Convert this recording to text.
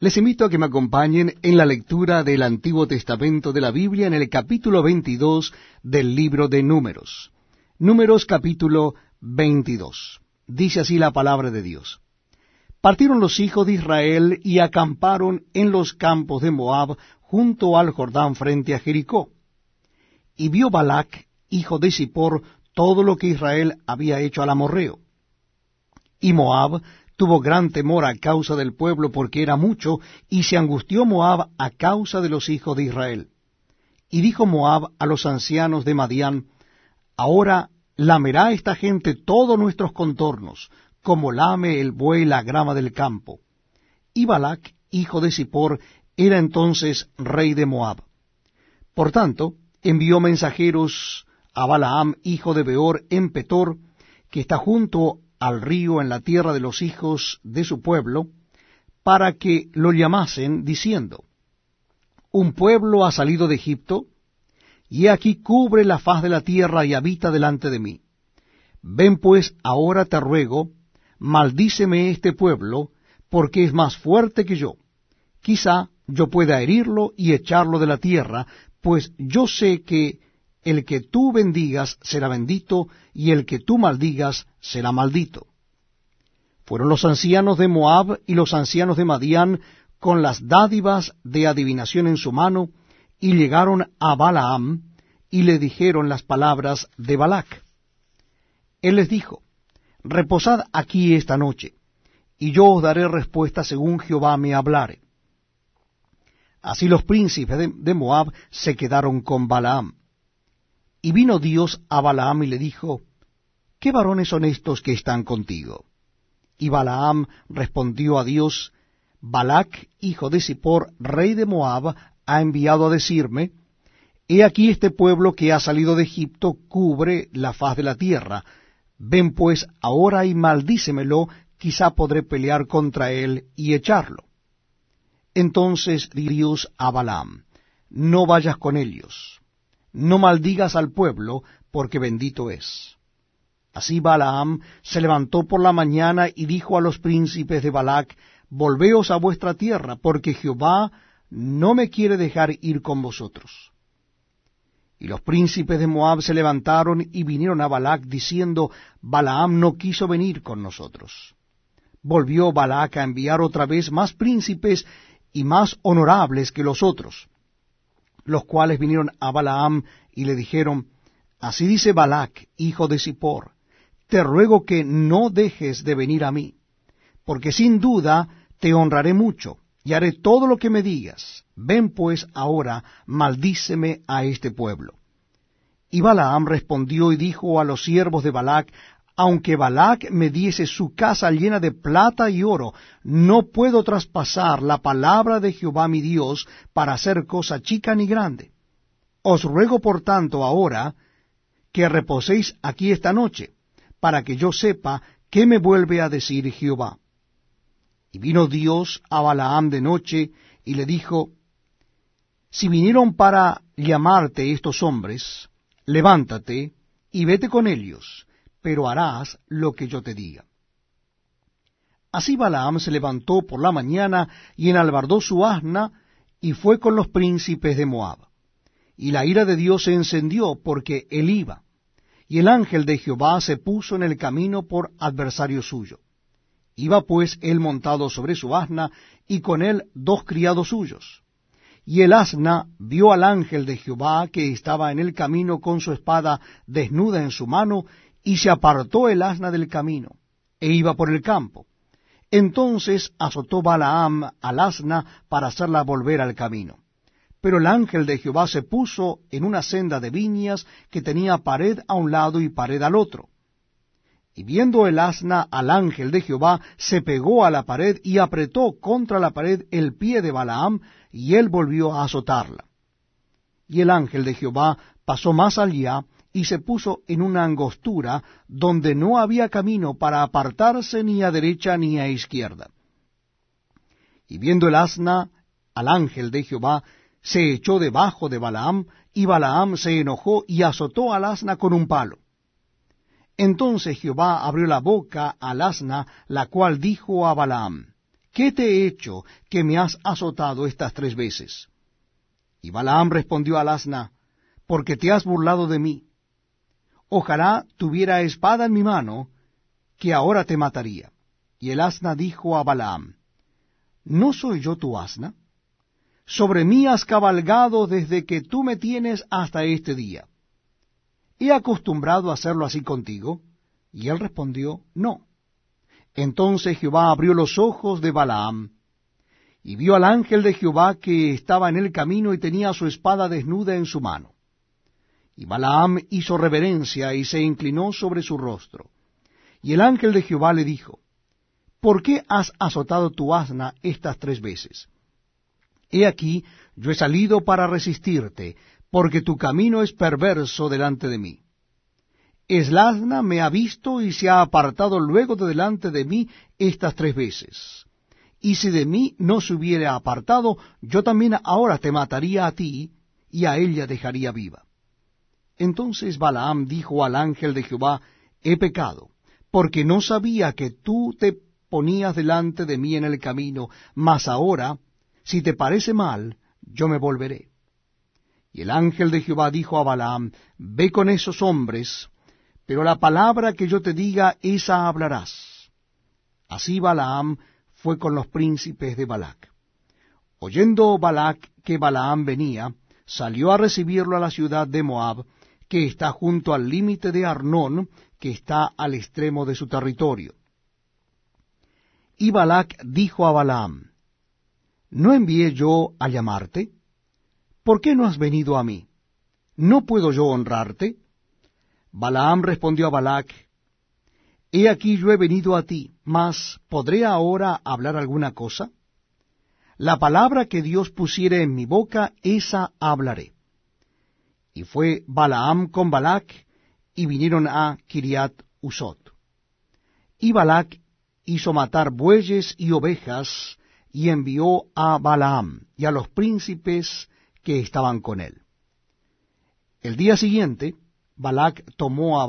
Les invito a que me acompañen en la lectura del Antiguo Testamento de la Biblia en el capítulo 22 del libro de Números. Números capítulo 22. Dice así la palabra de Dios. Partieron los hijos de Israel y acamparon en los campos de Moab junto al Jordán frente a Jericó. Y vio Balac, hijo de Zippor, todo lo que Israel había hecho al amorreo. Y Moab tuvo gran temor a causa del pueblo porque era mucho, y se angustió Moab a causa de los hijos de Israel. Y dijo Moab a los ancianos de Madián, Ahora lamerá esta gente todos nuestros contornos, como lame el buey la grama del campo. Y Balac, hijo de Zippor, era entonces rey de Moab. Por tanto, envió mensajeros a Balaam, hijo de Beor, en Petor, que está junto al río en la tierra de los hijos de su pueblo, para que lo llamasen, diciendo, Un pueblo ha salido de Egipto, y aquí cubre la faz de la tierra y habita delante de mí. Ven pues ahora te ruego, maldíceme este pueblo, porque es más fuerte que yo. Quizá yo pueda herirlo y echarlo de la tierra, pues yo sé que el que tú bendigas será bendito, y el que tú maldigas será maldito. Fueron los ancianos de Moab y los ancianos de Madián con las dádivas de adivinación en su mano, y llegaron a Balaam, y le dijeron las palabras de Balac. Él les dijo, Reposad aquí esta noche, y yo os daré respuesta según Jehová me hablare. Así los príncipes de, Moab se quedaron con Balaam. Y vino Dios a Balaam y le dijo, ¿Qué varones son estos que están contigo? Y Balaam respondió a Dios, Balac, hijo de Zippor, rey de Moab, ha enviado a decirme, He aquí este pueblo que ha salido de Egipto cubre la faz de la tierra. Ven pues ahora y maldícemelo, quizá podré pelear contra él y echarlo. Entonces Dios a Balaam, no vayas con ellos, no maldigas al pueblo, porque bendito es. Así Balaam se levantó por la mañana y dijo a los príncipes de Balac, Volveos a vuestra tierra, porque Jehová no me quiere dejar ir con vosotros. Y los príncipes de Moab se levantaron y vinieron a Balac diciendo, Balaam no quiso venir con nosotros. Volvió Balac a enviar otra vez más príncipes y más honorables que los otros, los cuales vinieron a Balaam y le dijeron, Así dice Balac, hijo de Zippor, te ruego que no dejes de venir a mí, porque sin duda te honraré mucho, y haré todo lo que me digas. Ven pues ahora, maldíceme a este pueblo. Y Balaam respondió y dijo a los siervos de Balac, aunque Balac me diese su casa llena de plata y oro, no puedo traspasar la palabra de Jehová mi Dios para hacer cosa chica ni grande. Os ruego por tanto ahora que reposéis aquí esta noche, para que yo sepa qué me vuelve a decir Jehová. Y vino Dios a Balaam de noche y le dijo, Si vinieron para llamarte estos hombres, levántate y vete con ellos pero harás lo que yo te diga. Así Balaam se levantó por la mañana y enalbardó su asna y fue con los príncipes de Moab. Y la ira de Dios se encendió porque él iba. Y el ángel de Jehová se puso en el camino por adversario suyo. Iba pues él montado sobre su asna y con él dos criados suyos. Y el asna vio al ángel de Jehová que estaba en el camino con su espada desnuda en su mano y se apartó el asna del camino, e iba por el campo. Entonces azotó Balaam al asna para hacerla volver al camino. Pero el ángel de Jehová se puso en una senda de viñas que tenía pared a un lado y pared al otro. Y viendo el asna al ángel de Jehová, se pegó a la pared y apretó contra la pared el pie de Balaam, y él volvió a azotarla. Y el ángel de Jehová pasó más allá, y se puso en una angostura donde no había camino para apartarse ni a derecha ni a izquierda. Y viendo el asna al ángel de Jehová, se echó debajo de Balaam, y Balaam se enojó y azotó al asna con un palo. Entonces Jehová abrió la boca al asna, la cual dijo a Balaam, ¿qué te he hecho que me has azotado estas tres veces? Y Balaam respondió al asna, porque te has burlado de mí. Ojalá tuviera espada en mi mano, que ahora te mataría. Y el asna dijo a Balaam, ¿no soy yo tu asna? Sobre mí has cabalgado desde que tú me tienes hasta este día. ¿He acostumbrado a hacerlo así contigo? Y él respondió, No. Entonces Jehová abrió los ojos de Balaam, y vio al ángel de Jehová que estaba en el camino y tenía su espada desnuda en su mano. Y Balaam hizo reverencia y se inclinó sobre su rostro. Y el ángel de Jehová le dijo, ¿Por qué has azotado tu asna estas tres veces? He aquí, yo he salido para resistirte, porque tu camino es perverso delante de mí. Eslasna me ha visto y se ha apartado luego de delante de mí estas tres veces. Y si de mí no se hubiera apartado, yo también ahora te mataría a ti, y a ella dejaría viva. Entonces Balaam dijo al ángel de Jehová, He pecado, porque no sabía que tú te ponías delante de mí en el camino, mas ahora, si te parece mal, yo me volveré. Y el ángel de Jehová dijo a Balaam, Ve con esos hombres, pero la palabra que yo te diga, esa hablarás. Así Balaam fue con los príncipes de Balac. Oyendo Balac que Balaam venía, salió a recibirlo a la ciudad de Moab, que está junto al límite de Arnón, que está al extremo de su territorio. Y Balac dijo a Balaam, ¿No envié yo a llamarte? ¿por qué no has venido a mí? ¿No puedo yo honrarte? Balaam respondió a Balac, He aquí yo he venido a ti, mas ¿podré ahora hablar alguna cosa? La palabra que Dios pusiere en mi boca, esa hablaré. Y fue Balaam con Balac, y vinieron a Kiriat Usot. Y Balac hizo matar bueyes y ovejas, y envió a Balaam y a los príncipes que estaban con él. El día siguiente, Balac tomó a